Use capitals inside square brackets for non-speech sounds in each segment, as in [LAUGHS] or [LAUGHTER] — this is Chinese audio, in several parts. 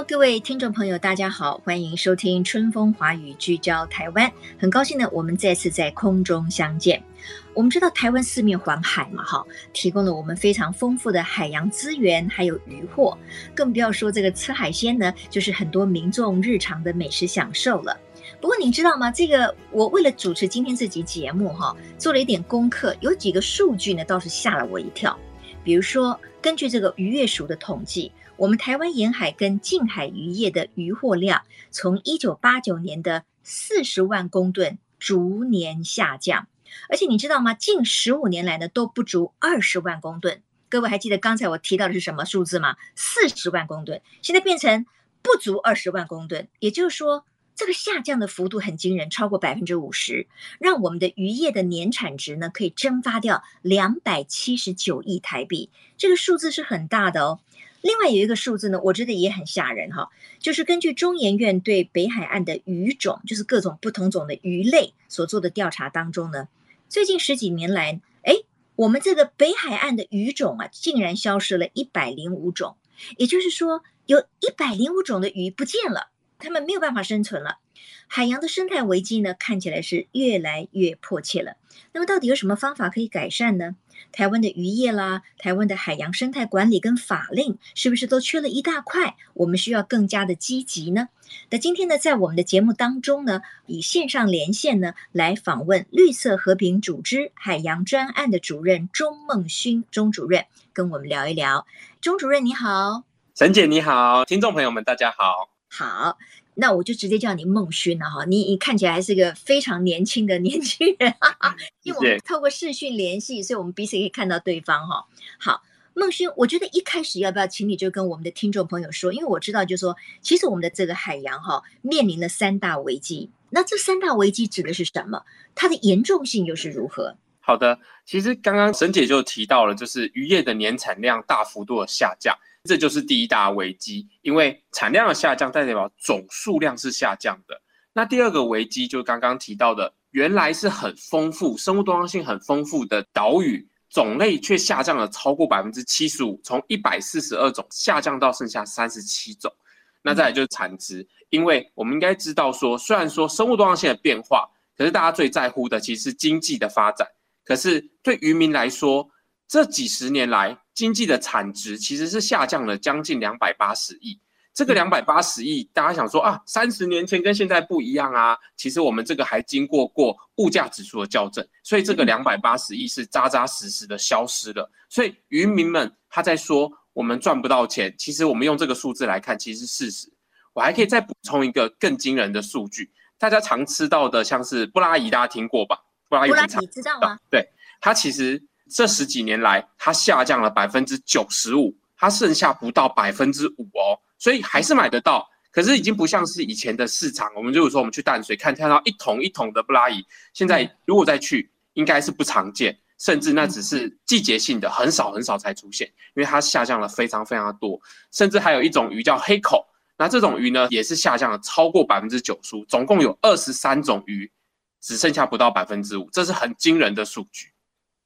各位听众朋友，大家好，欢迎收听《春风华语》，聚焦台湾。很高兴呢，我们再次在空中相见。我们知道台湾四面环海嘛，哈，提供了我们非常丰富的海洋资源，还有渔获，更不要说这个吃海鲜呢，就是很多民众日常的美食享受了。不过你知道吗？这个我为了主持今天这集节目，哈，做了一点功课，有几个数据呢，倒是吓了我一跳。比如说，根据这个渔业署的统计。我们台湾沿海跟近海渔业的渔获量，从一九八九年的四十万公吨逐年下降，而且你知道吗？近十五年来呢都不足二十万公吨。各位还记得刚才我提到的是什么数字吗？四十万公吨，现在变成不足二十万公吨，也就是说，这个下降的幅度很惊人，超过百分之五十，让我们的渔业的年产值呢可以蒸发掉两百七十九亿台币，这个数字是很大的哦。另外有一个数字呢，我觉得也很吓人哈，就是根据中研院对北海岸的鱼种，就是各种不同种的鱼类所做的调查当中呢，最近十几年来，哎，我们这个北海岸的鱼种啊，竟然消失了一百零五种，也就是说，有一百零五种的鱼不见了，它们没有办法生存了。海洋的生态危机呢，看起来是越来越迫切了。那么，到底有什么方法可以改善呢？台湾的渔业啦，台湾的海洋生态管理跟法令，是不是都缺了一大块？我们需要更加的积极呢？那今天呢，在我们的节目当中呢，以线上连线呢，来访问绿色和平组织海洋专案的主任钟孟勋钟主任，跟我们聊一聊。钟主任你好，沈姐你好，听众朋友们大家好，好。那我就直接叫你孟勋了哈，你你看起来还是个非常年轻的 [LAUGHS] 年轻人，哈哈，因为我们透过视讯联系，所以我们彼此可以看到对方哈。好，孟勋，我觉得一开始要不要请你就跟我们的听众朋友说，因为我知道就是说，其实我们的这个海洋哈面临了三大危机，那这三大危机指的是什么？它的严重性又是如何？好的，其实刚刚沈姐就提到了，就是渔业的年产量大幅度的下降。这就是第一大危机，因为产量的下降代表总数量是下降的。那第二个危机就是刚刚提到的，原来是很丰富、生物多样性很丰富的岛屿种类，却下降了超过百分之七十五，从一百四十二种下降到剩下三十七种。那再来就是产值，因为我们应该知道说，虽然说生物多样性的变化，可是大家最在乎的其实是经济的发展。可是对渔民来说，这几十年来，经济的产值其实是下降了将近两百八十亿。这个两百八十亿，大家想说啊，三十年前跟现在不一样啊。其实我们这个还经过过物价指数的校正，所以这个两百八十亿是扎扎实实的消失了。所以渔民们他在说我们赚不到钱，其实我们用这个数字来看，其实是事实。我还可以再补充一个更惊人的数据，大家常吃到的像是布拉鱼，大家听过吧？布拉鱼，你知道吗？对，它其实。这十几年来，它下降了百分之九十五，它剩下不到百分之五哦，所以还是买得到，可是已经不像是以前的市场。我们就是说，我们去淡水看，看到一桶一桶的布拉鱼，现在如果再去，应该是不常见，甚至那只是季节性的，很少很少才出现，因为它下降了非常非常多。甚至还有一种鱼叫黑口，那这种鱼呢，也是下降了超过百分之九十五，总共有二十三种鱼，只剩下不到百分之五，这是很惊人的数据。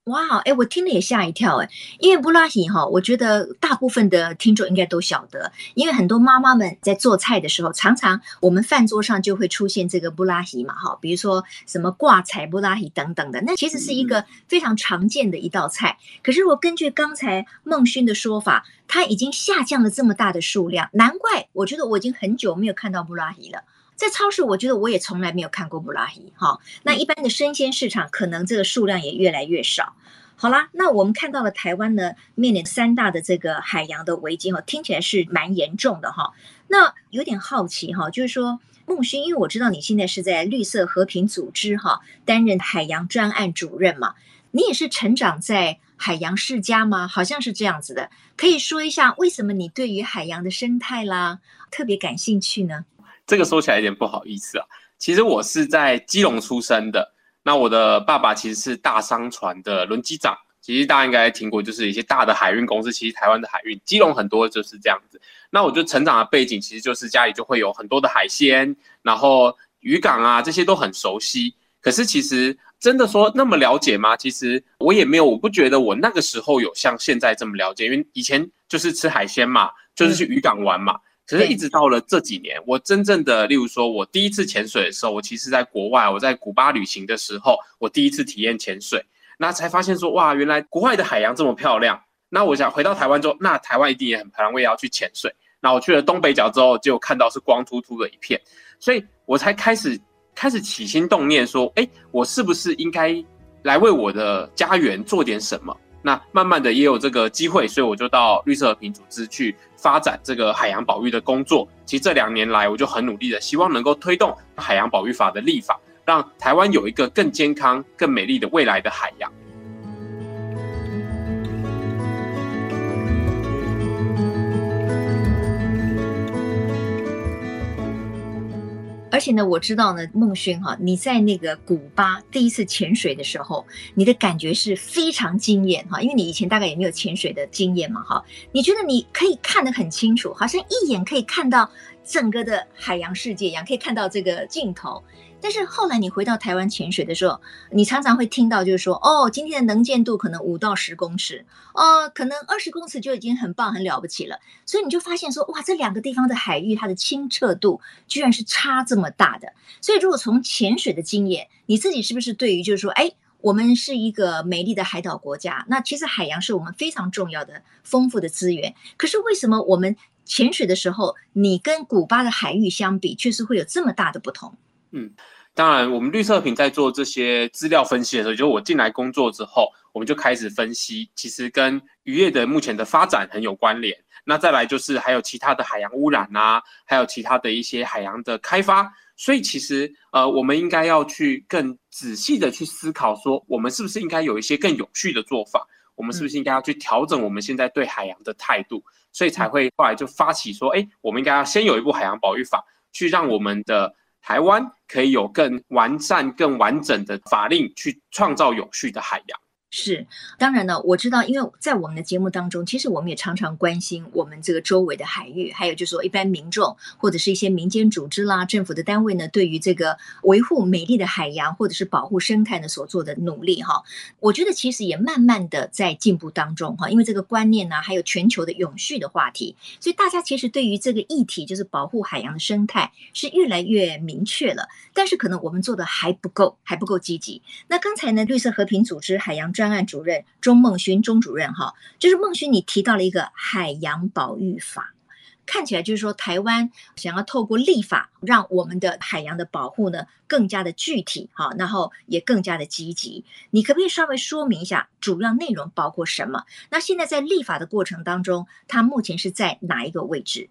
哇，哎，我听了也吓一跳，哎，因为布拉提哈，我觉得大部分的听众应该都晓得，因为很多妈妈们在做菜的时候，常常我们饭桌上就会出现这个布拉提嘛，哈，比如说什么挂彩布拉提等等的，那其实是一个非常常见的一道菜。可是我根据刚才孟勋的说法，它已经下降了这么大的数量，难怪我觉得我已经很久没有看到布拉提了。在超市，我觉得我也从来没有看过布拉鱼哈。那一般的生鲜市场，可能这个数量也越来越少。好啦，那我们看到了台湾呢，面临三大的这个海洋的危机哈，听起来是蛮严重的哈。那有点好奇哈，就是说孟勋，因为我知道你现在是在绿色和平组织哈担任海洋专案主任嘛，你也是成长在海洋世家吗？好像是这样子的。可以说一下为什么你对于海洋的生态啦特别感兴趣呢？这个说起来有点不好意思啊。其实我是在基隆出生的，那我的爸爸其实是大商船的轮机长。其实大家应该听过，就是一些大的海运公司，其实台湾的海运，基隆很多就是这样子。那我就成长的背景，其实就是家里就会有很多的海鲜，然后渔港啊这些都很熟悉。可是其实真的说那么了解吗？其实我也没有，我不觉得我那个时候有像现在这么了解，因为以前就是吃海鲜嘛，就是去渔港玩嘛。可是一直到了这几年，我真正的，例如说我第一次潜水的时候，我其实在国外，我在古巴旅行的时候，我第一次体验潜水。那才发现说，哇，原来国外的海洋这么漂亮。那我想回到台湾之后，那台湾一定也很漂亮，我也要去潜水。那我去了东北角之后，就看到是光秃秃的一片，所以我才开始开始起心动念说，哎，我是不是应该来为我的家园做点什么？那慢慢的也有这个机会，所以我就到绿色和平组织去发展这个海洋保育的工作。其实这两年来，我就很努力的，希望能够推动海洋保育法的立法。让台湾有一个更健康、更美丽的未来的海洋。而且呢，我知道呢，孟勋哈，你在那个古巴第一次潜水的时候，你的感觉是非常惊艳哈，因为你以前大概也没有潜水的经验嘛哈。你觉得你可以看得很清楚，好像一眼可以看到整个的海洋世界一样，可以看到这个镜头。但是后来你回到台湾潜水的时候，你常常会听到就是说，哦，今天的能见度可能五到十公尺，哦，可能二十公尺就已经很棒很了不起了。所以你就发现说，哇，这两个地方的海域它的清澈度居然是差这么大的。所以如果从潜水的经验，你自己是不是对于就是说，哎，我们是一个美丽的海岛国家，那其实海洋是我们非常重要的丰富的资源。可是为什么我们潜水的时候，你跟古巴的海域相比，确实会有这么大的不同？嗯，当然，我们绿色品在做这些资料分析的时候，就是我进来工作之后，我们就开始分析，其实跟渔业的目前的发展很有关联。那再来就是还有其他的海洋污染啊，还有其他的一些海洋的开发。所以其实呃，我们应该要去更仔细的去思考，说我们是不是应该有一些更有序的做法？我们是不是应该要去调整我们现在对海洋的态度？所以才会后来就发起说，哎，我们应该要先有一部海洋保育法，去让我们的。台湾可以有更完善、更完整的法令，去创造有序的海洋。是，当然呢，我知道，因为在我们的节目当中，其实我们也常常关心我们这个周围的海域，还有就是说一般民众或者是一些民间组织啦、政府的单位呢，对于这个维护美丽的海洋或者是保护生态呢所做的努力哈，我觉得其实也慢慢的在进步当中哈，因为这个观念呢，还有全球的永续的话题，所以大家其实对于这个议题，就是保护海洋的生态是越来越明确了，但是可能我们做的还不够，还不够积极。那刚才呢，绿色和平组织海洋专案主任钟孟勋钟主任哈，就是孟勋，你提到了一个海洋保育法，看起来就是说台湾想要透过立法，让我们的海洋的保护呢更加的具体哈，然后也更加的积极。你可不可以稍微说明一下主要内容包括什么？那现在在立法的过程当中，它目前是在哪一个位置？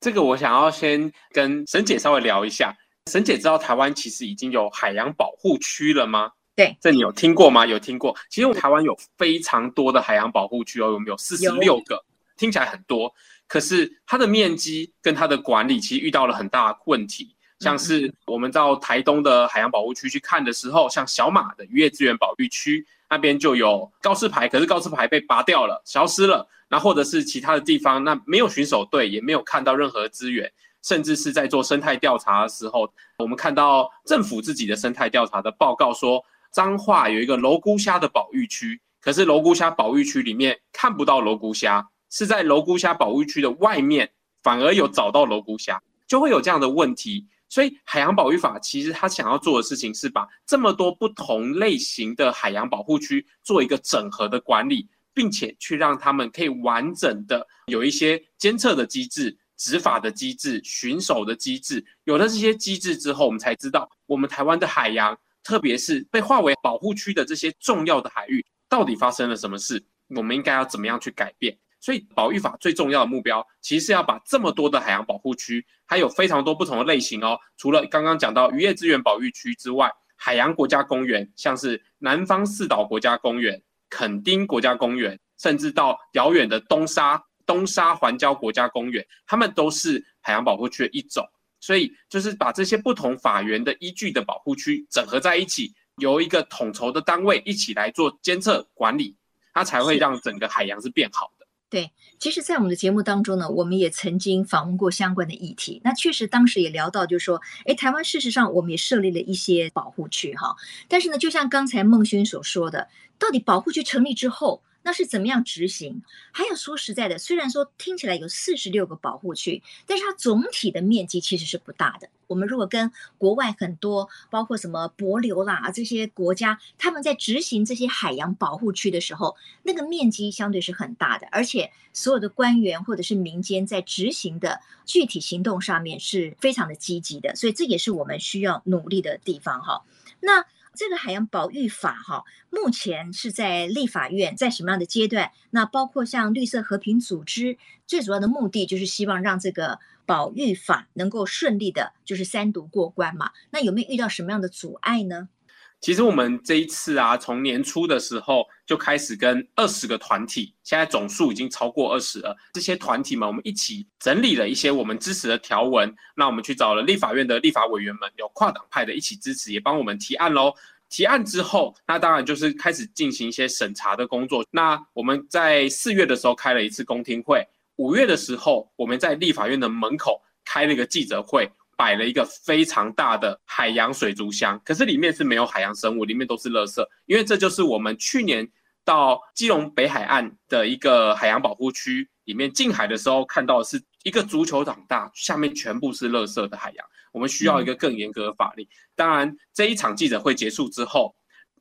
这个我想要先跟沈姐稍微聊一下。沈姐知道台湾其实已经有海洋保护区了吗？对，这你有听过吗？有听过。其实我们台湾有非常多的海洋保护区哦，我们有四十六个，听起来很多，可是它的面积跟它的管理其实遇到了很大的问题。像是我们到台东的海洋保护区去看的时候，像小马的渔业资源保育区那边就有告示牌，可是告示牌被拔掉了，消失了。那或者是其他的地方，那没有巡守队，也没有看到任何资源，甚至是在做生态调查的时候，我们看到政府自己的生态调查的报告说。彰化有一个蝼菇虾的保育区，可是蝼菇虾保育区里面看不到蝼菇虾，是在蝼菇虾保育区的外面反而有找到蝼菇虾，就会有这样的问题。所以海洋保育法其实他想要做的事情是把这么多不同类型的海洋保护区做一个整合的管理，并且去让他们可以完整的有一些监测的机制、执法的机制、巡守的机制。有了这些机制之后，我们才知道我们台湾的海洋。特别是被划为保护区的这些重要的海域，到底发生了什么事？我们应该要怎么样去改变？所以，保育法最重要的目标，其实是要把这么多的海洋保护区，还有非常多不同的类型哦。除了刚刚讲到渔业资源保育区之外，海洋国家公园，像是南方四岛国家公园、垦丁国家公园，甚至到遥远的东沙东沙环礁国家公园，它们都是海洋保护区的一种。所以就是把这些不同法源的依据的保护区整合在一起，由一个统筹的单位一起来做监测管理，它才会让整个海洋是变好的。对，其实，在我们的节目当中呢，我们也曾经访问过相关的议题。那确实，当时也聊到，就是说，哎，台湾事实上我们也设立了一些保护区，哈。但是呢，就像刚才孟勋所说的，到底保护区成立之后，那是怎么样执行？还有说实在的，虽然说听起来有四十六个保护区，但是它总体的面积其实是不大的。我们如果跟国外很多，包括什么帛琉啦这些国家，他们在执行这些海洋保护区的时候，那个面积相对是很大的，而且所有的官员或者是民间在执行的具体行动上面是非常的积极的，所以这也是我们需要努力的地方哈。那。这个海洋保育法哈，目前是在立法院，在什么样的阶段？那包括像绿色和平组织，最主要的目的就是希望让这个保育法能够顺利的，就是三读过关嘛。那有没有遇到什么样的阻碍呢？其实我们这一次啊，从年初的时候就开始跟二十个团体，现在总数已经超过二十了。这些团体们，我们一起整理了一些我们支持的条文。那我们去找了立法院的立法委员们，有跨党派的一起支持，也帮我们提案喽。提案之后，那当然就是开始进行一些审查的工作。那我们在四月的时候开了一次公听会，五月的时候我们在立法院的门口开了一个记者会。摆了一个非常大的海洋水族箱，可是里面是没有海洋生物，里面都是垃圾。因为这就是我们去年到基隆北海岸的一个海洋保护区里面近海的时候看到的是一个足球场大，下面全部是垃圾的海洋。我们需要一个更严格的法令。当然，这一场记者会结束之后，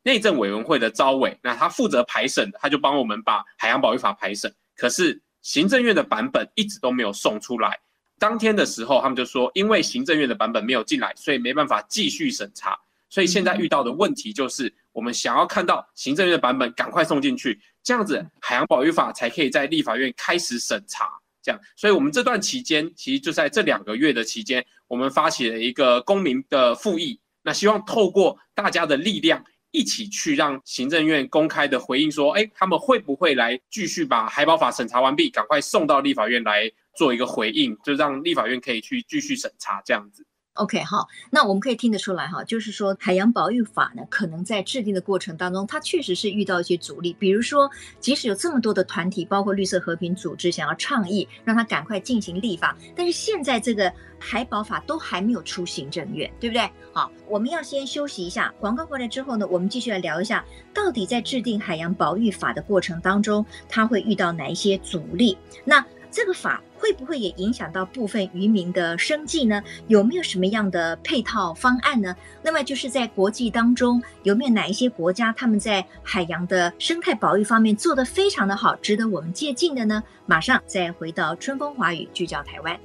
内政委员会的招委，那他负责排审的，他就帮我们把海洋保育法排审。可是行政院的版本一直都没有送出来。当天的时候，他们就说，因为行政院的版本没有进来，所以没办法继续审查。所以现在遇到的问题就是，我们想要看到行政院的版本赶快送进去，这样子海洋保育法才可以在立法院开始审查。这样，所以我们这段期间，其实就在这两个月的期间，我们发起了一个公民的复议，那希望透过大家的力量，一起去让行政院公开的回应说，哎，他们会不会来继续把海保法审查完毕，赶快送到立法院来。做一个回应，就让立法院可以去继续审查这样子。OK，好，那我们可以听得出来哈，就是说海洋保育法呢，可能在制定的过程当中，它确实是遇到一些阻力。比如说，即使有这么多的团体，包括绿色和平组织想要倡议，让它赶快进行立法，但是现在这个海保法都还没有出行政院，对不对？好，我们要先休息一下，广告回来之后呢，我们继续来聊一下，到底在制定海洋保育法的过程当中，它会遇到哪一些阻力？那这个法会不会也影响到部分渔民的生计呢？有没有什么样的配套方案呢？那么就是在国际当中，有没有哪一些国家他们在海洋的生态保育方面做得非常的好，值得我们借鉴的呢？马上再回到春风华语，聚焦台湾。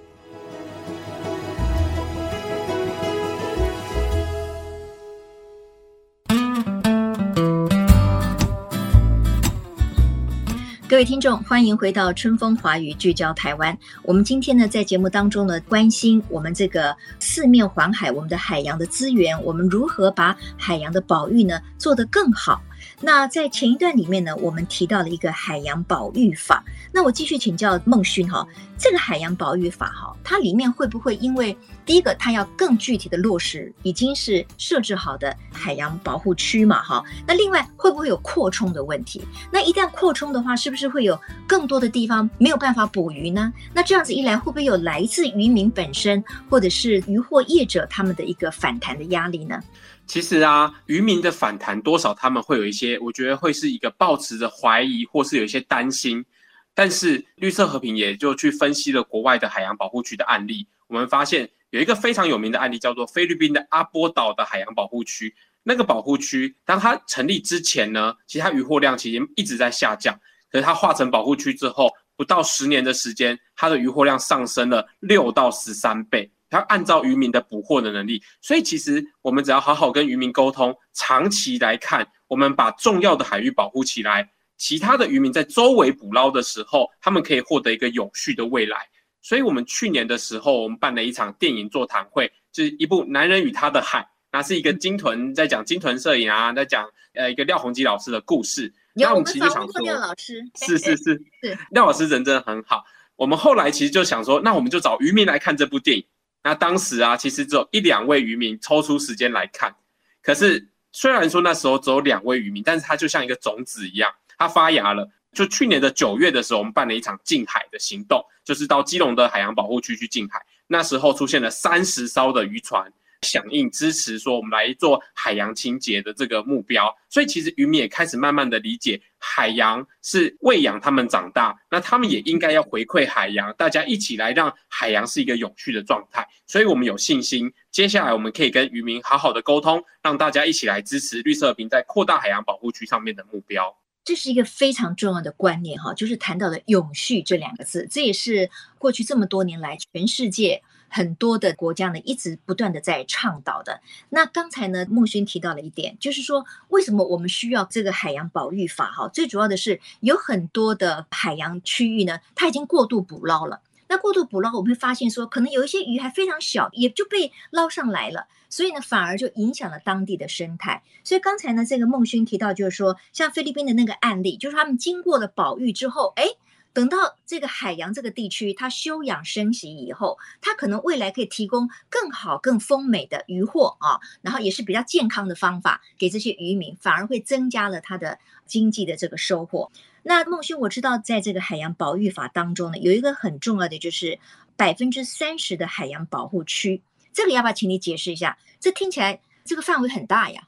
各位听众，欢迎回到春风华语，聚焦台湾。我们今天呢，在节目当中呢，关心我们这个四面环海，我们的海洋的资源，我们如何把海洋的保育呢做得更好。那在前一段里面呢，我们提到了一个海洋保育法。那我继续请教孟勋哈，这个海洋保育法哈，它里面会不会因为第一个它要更具体的落实已经是设置好的海洋保护区嘛哈？那另外会不会有扩充的问题？那一旦扩充的话，是不是会有更多的地方没有办法捕鱼呢？那这样子一来，会不会有来自渔民本身或者是渔获业者他们的一个反弹的压力呢？其实啊，渔民的反弹多少他们会有一些，我觉得会是一个抱持着怀疑，或是有一些担心。但是绿色和平也就去分析了国外的海洋保护区的案例，我们发现有一个非常有名的案例，叫做菲律宾的阿波岛的海洋保护区。那个保护区，当它成立之前呢，其实它渔获量其实一直在下降。可是它划成保护区之后，不到十年的时间，它的渔获量上升了六到十三倍。它按照渔民的捕获的能力，所以其实我们只要好好跟渔民沟通，长期来看，我们把重要的海域保护起来，其他的渔民在周围捕捞的时候，他们可以获得一个永续的未来。所以，我们去年的时候，我们办了一场电影座谈会，就是一部《男人与他的海》。那是一个鲸豚在讲鲸豚摄影啊，在讲呃一个廖鸿基老师的故事。有那我们其实想说，廖老师是是是 [LAUGHS] 是，廖老师人真的很好。我们后来其实就想说，那我们就找渔民来看这部电影。那当时啊，其实只有一两位渔民抽出时间来看。可是虽然说那时候只有两位渔民，但是它就像一个种子一样，它发芽了。就去年的九月的时候，我们办了一场近海的行动，就是到基隆的海洋保护区去近海。那时候出现了三十艘的渔船响应支持，说我们来做海洋清洁的这个目标。所以其实渔民也开始慢慢的理解，海洋是喂养他们长大，那他们也应该要回馈海洋，大家一起来让海洋是一个永续的状态。所以我们有信心，接下来我们可以跟渔民好好的沟通，让大家一起来支持绿色和平在扩大海洋保护区上面的目标。这是一个非常重要的观念哈，就是谈到的永续这两个字，这也是过去这么多年来全世界很多的国家呢一直不断的在倡导的。那刚才呢，孟勋提到了一点，就是说为什么我们需要这个海洋保育法哈？最主要的是有很多的海洋区域呢，它已经过度捕捞了。那过度捕捞，我们会发现说，可能有一些鱼还非常小，也就被捞上来了，所以呢，反而就影响了当地的生态。所以刚才呢，这个孟勋提到，就是说，像菲律宾的那个案例，就是他们经过了保育之后，哎，等到这个海洋这个地区它休养生息以后，它可能未来可以提供更好、更丰美的渔获啊，然后也是比较健康的方法给这些渔民，反而会增加了它的经济的这个收获。那孟兄，我知道在这个海洋保育法当中呢，有一个很重要的就是百分之三十的海洋保护区，这个要不要请你解释一下？这听起来这个范围很大呀。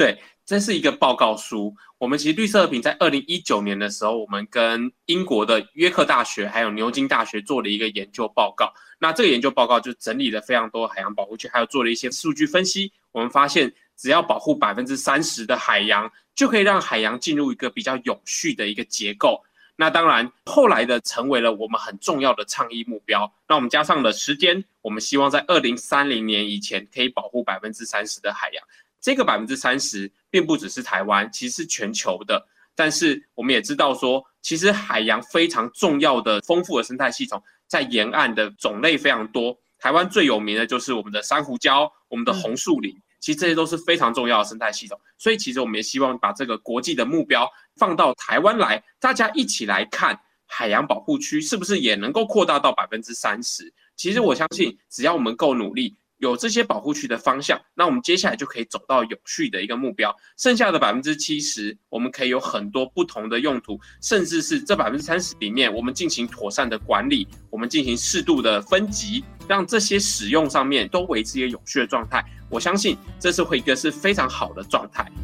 对，这是一个报告书。我们其实绿色和平在二零一九年的时候，我们跟英国的约克大学还有牛津大学做了一个研究报告。那这个研究报告就整理了非常多海洋保护区，还有做了一些数据分析。我们发现，只要保护百分之三十的海洋，就可以让海洋进入一个比较永续的一个结构。那当然，后来的成为了我们很重要的倡议目标。那我们加上了时间，我们希望在二零三零年以前可以保护百分之三十的海洋。这个百分之三十并不只是台湾，其实是全球的。但是我们也知道说，其实海洋非常重要的、丰富的生态系统，在沿岸的种类非常多。台湾最有名的就是我们的珊瑚礁、我们的红树林。嗯其实这些都是非常重要的生态系统，所以其实我们也希望把这个国际的目标放到台湾来，大家一起来看海洋保护区是不是也能够扩大到百分之三十。其实我相信，只要我们够努力，有这些保护区的方向，那我们接下来就可以走到永续的一个目标。剩下的百分之七十，我们可以有很多不同的用途，甚至是这百分之三十里面，我们进行妥善的管理，我们进行适度的分级，让这些使用上面都维持一个永续的状态。我相信这是会一个是非常好的状态。[LAUGHS]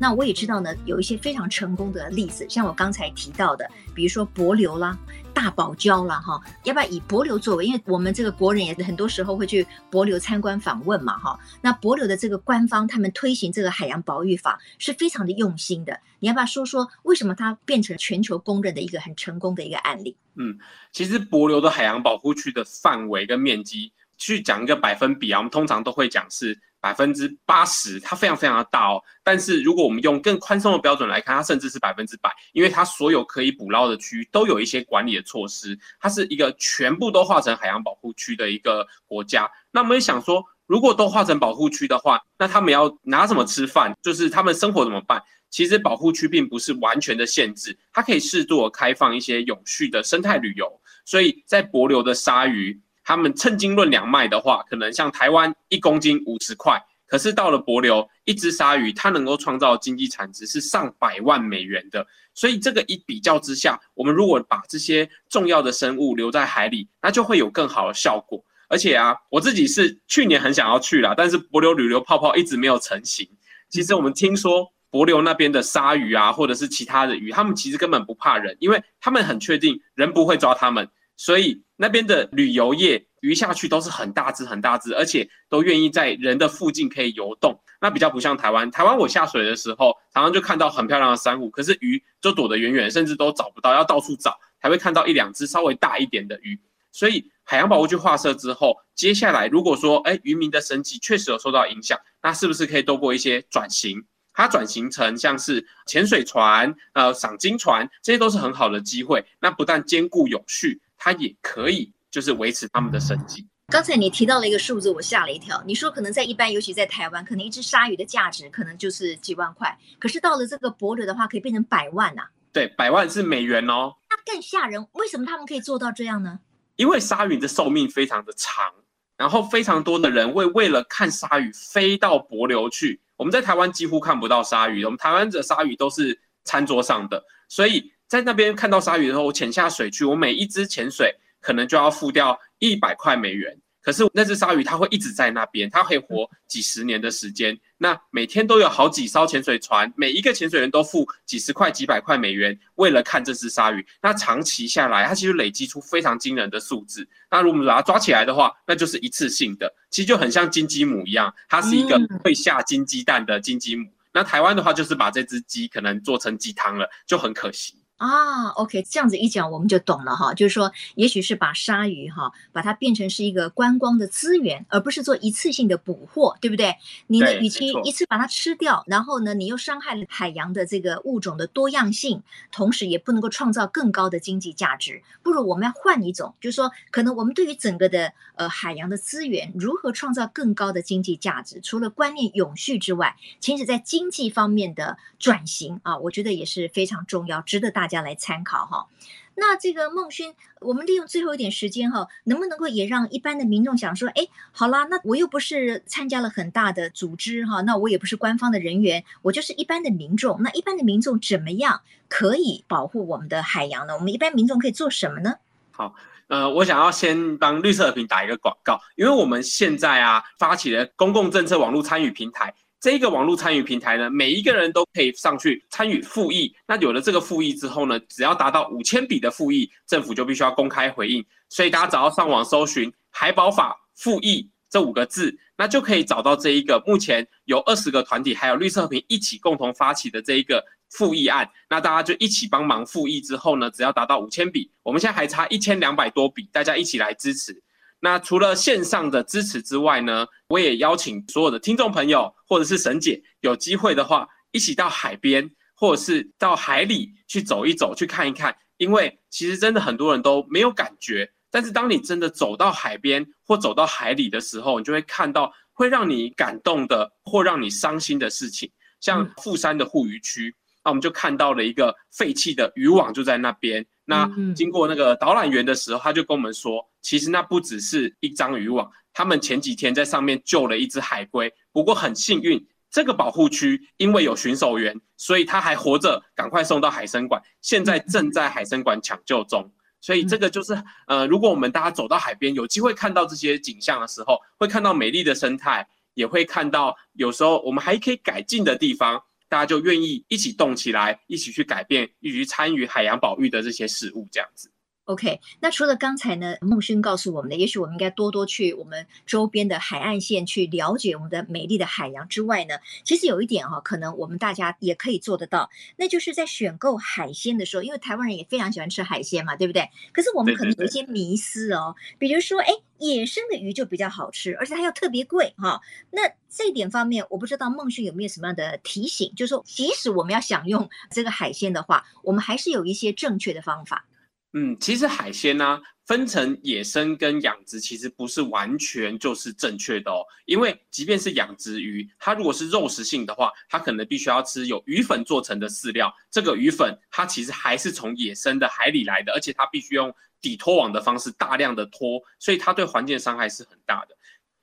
那我也知道呢，有一些非常成功的例子，像我刚才提到的，比如说帛琉啦、大堡礁啦，哈，要不要以帛琉作为？因为我们这个国人也很多时候会去帛琉参观访问嘛，哈。那帛琉的这个官方他们推行这个海洋保育法是非常的用心的，你要不要说说为什么它变成全球公认的一个很成功的一个案例？嗯，其实帛琉的海洋保护区的范围跟面积，去讲一个百分比啊，我们通常都会讲是。百分之八十，它非常非常的大哦。但是如果我们用更宽松的标准来看，它甚至是百分之百，因为它所有可以捕捞的区域都有一些管理的措施。它是一个全部都划成海洋保护区的一个国家。那我们想说，如果都划成保护区的话，那他们要拿什么吃饭？就是他们生活怎么办？其实保护区并不是完全的限制，它可以适度开放一些永续的生态旅游。所以在帛琉的鲨鱼。他们称斤论两卖的话，可能像台湾一公斤五十块，可是到了帛琉，一只鲨鱼它能够创造经济产值是上百万美元的。所以这个一比较之下，我们如果把这些重要的生物留在海里，那就会有更好的效果。而且啊，我自己是去年很想要去啦，但是帛琉旅游泡泡一直没有成型。其实我们听说帛琉那边的鲨鱼啊，或者是其他的鱼，他们其实根本不怕人，因为他们很确定人不会抓他们。所以那边的旅游业鱼下去都是很大只很大只，而且都愿意在人的附近可以游动。那比较不像台湾，台湾我下水的时候常常就看到很漂亮的珊瑚，可是鱼就躲得远远，甚至都找不到，要到处找才会看到一两只稍微大一点的鱼。所以海洋保护区划设之后，接下来如果说哎渔民的生计确实有受到影响，那是不是可以透过一些转型，它转型成像是潜水船、呃赏金船，这些都是很好的机会。那不但兼顾永续。它也可以就是维持他们的生计。刚才你提到了一个数字，我吓了一跳。你说可能在一般，尤其在台湾，可能一只鲨鱼的价值可能就是几万块，可是到了这个博流的话，可以变成百万呐、啊。对，百万是美元哦。那更吓人，为什么他们可以做到这样呢？因为鲨鱼的寿命非常的长，然后非常多的人会为了看鲨鱼飞到帛琉去。我们在台湾几乎看不到鲨鱼，我们台湾的鲨鱼都是餐桌上的，所以在那边看到鲨鱼的时候，我潜下水去，我每一只潜水可能就要付掉一百块美元。可是那只鲨鱼它会一直在那边，它可以活几十年的时间。那每天都有好几艘潜水船，每一个潜水员都付几十块、几百块美元，为了看这只鲨鱼。那长期下来，它其实累积出非常惊人的数字。那如果我们把它抓起来的话，那就是一次性的，其实就很像金鸡母一样，它是一个会下金鸡蛋的金鸡母。那台湾的话，就是把这只鸡可能做成鸡汤了，就很可惜。啊，OK，这样子一讲我们就懂了哈，就是说，也许是把鲨鱼哈，把它变成是一个观光的资源，而不是做一次性的捕获，对不对？你呢，与其一次把它吃掉，然后呢，你又伤害了海洋的这个物种的多样性，同时也不能够创造更高的经济价值，不如我们要换一种，就是说，可能我们对于整个的呃海洋的资源如何创造更高的经济价值，除了观念永续之外，其实在经济方面的转型啊，我觉得也是非常重要，值得大家。大家来参考哈，那这个孟勋，我们利用最后一点时间哈，能不能够也让一般的民众想说，哎，好啦，那我又不是参加了很大的组织哈，那我也不是官方的人员，我就是一般的民众。那一般的民众怎么样可以保护我们的海洋呢？我们一般民众可以做什么呢？好，呃，我想要先帮绿色和平打一个广告，因为我们现在啊发起了公共政策网络参与平台。这一个网络参与平台呢，每一个人都可以上去参与复议。那有了这个复议之后呢，只要达到五千笔的复议，政府就必须要公开回应。所以大家只要上网搜寻“海保法复议”这五个字，那就可以找到这一个目前有二十个团体还有绿色和平一起共同发起的这一个复议案。那大家就一起帮忙复议之后呢，只要达到五千笔，我们现在还差一千两百多笔，大家一起来支持。那除了线上的支持之外呢，我也邀请所有的听众朋友或者是沈姐，有机会的话，一起到海边或者是到海里去走一走，去看一看。因为其实真的很多人都没有感觉，但是当你真的走到海边或走到海里的时候，你就会看到会让你感动的或让你伤心的事情。像富山的护渔区，那我们就看到了一个废弃的渔网就在那边。那经过那个导览员的时候，他就跟我们说，其实那不只是一张渔网，他们前几天在上面救了一只海龟。不过很幸运，这个保护区因为有巡守员，所以他还活着，赶快送到海生馆，现在正在海生馆抢救中。所以这个就是，呃，如果我们大家走到海边，有机会看到这些景象的时候，会看到美丽的生态，也会看到有时候我们还可以改进的地方。大家就愿意一起动起来，一起去改变，一起去参与海洋保育的这些事物，这样子。OK，那除了刚才呢，孟勋告诉我们的，也许我们应该多多去我们周边的海岸线去了解我们的美丽的海洋之外呢，其实有一点哈、哦，可能我们大家也可以做得到，那就是在选购海鲜的时候，因为台湾人也非常喜欢吃海鲜嘛，对不对？可是我们可能有一些迷思哦，对对对，比如说，哎，野生的鱼就比较好吃，而且它又特别贵哈、哦。那这一点方面，我不知道孟勋有没有什么样的提醒，就是说，即使我们要享用这个海鲜的话，我们还是有一些正确的方法。嗯，其实海鲜呢、分成野生跟养殖，其实不是完全就是正确的哦。因为即便是养殖鱼，它如果是肉食性的话，它可能必须要吃有鱼粉做成的饲料。这个鱼粉它其实还是从野生的海里来的，而且它必须用底拖网的方式大量的拖，所以它对环境的伤害是很大的。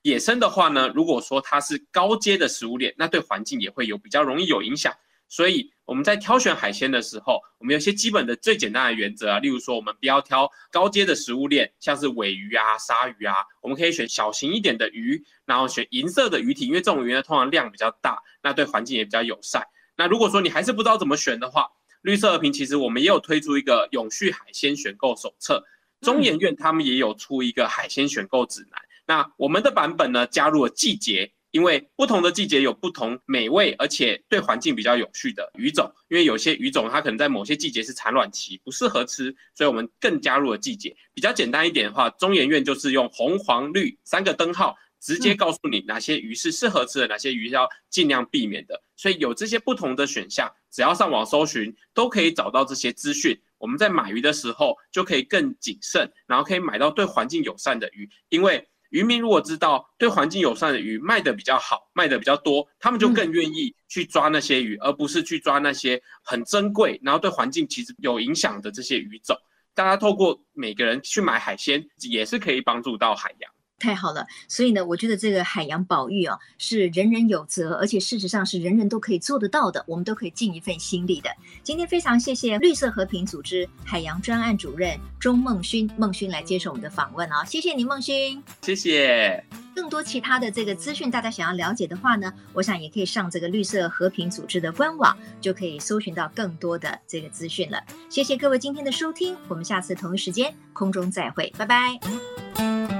野生的话呢，如果说它是高阶的食物链，那对环境也会有比较容易有影响。所以我们在挑选海鲜的时候，我们有些基本的最简单的原则啊，例如说我们不要挑高阶的食物链，像是尾鱼啊、鲨鱼啊，我们可以选小型一点的鱼，然后选银色的鱼体，因为这种鱼呢通常量比较大，那对环境也比较友善。那如果说你还是不知道怎么选的话，绿色和平其实我们也有推出一个永续海鲜选购手册，中研院他们也有出一个海鲜选购指南。那我们的版本呢，加入了季节。因为不同的季节有不同美味，而且对环境比较有序的鱼种。因为有些鱼种它可能在某些季节是产卵期，不适合吃，所以我们更加入了季节。比较简单一点的话，中研院就是用红、黄、绿三个灯号，直接告诉你哪些鱼是适合吃的，哪些鱼要尽量避免的。所以有这些不同的选项，只要上网搜寻，都可以找到这些资讯。我们在买鱼的时候就可以更谨慎，然后可以买到对环境友善的鱼。因为渔民如果知道对环境友善的鱼卖的比较好，卖的比较多，他们就更愿意去抓那些鱼，而不是去抓那些很珍贵，然后对环境其实有影响的这些鱼种。大家透过每个人去买海鲜，也是可以帮助到海洋。太好了，所以呢，我觉得这个海洋保育啊，是人人有责，而且事实上是人人都可以做得到的，我们都可以尽一份心力的。今天非常谢谢绿色和平组织海洋专案主任钟孟勋，孟勋来接受我们的访问啊，谢谢你，孟勋，谢谢。更多其他的这个资讯，大家想要了解的话呢，我想也可以上这个绿色和平组织的官网，就可以搜寻到更多的这个资讯了。谢谢各位今天的收听，我们下次同一时间空中再会，拜拜。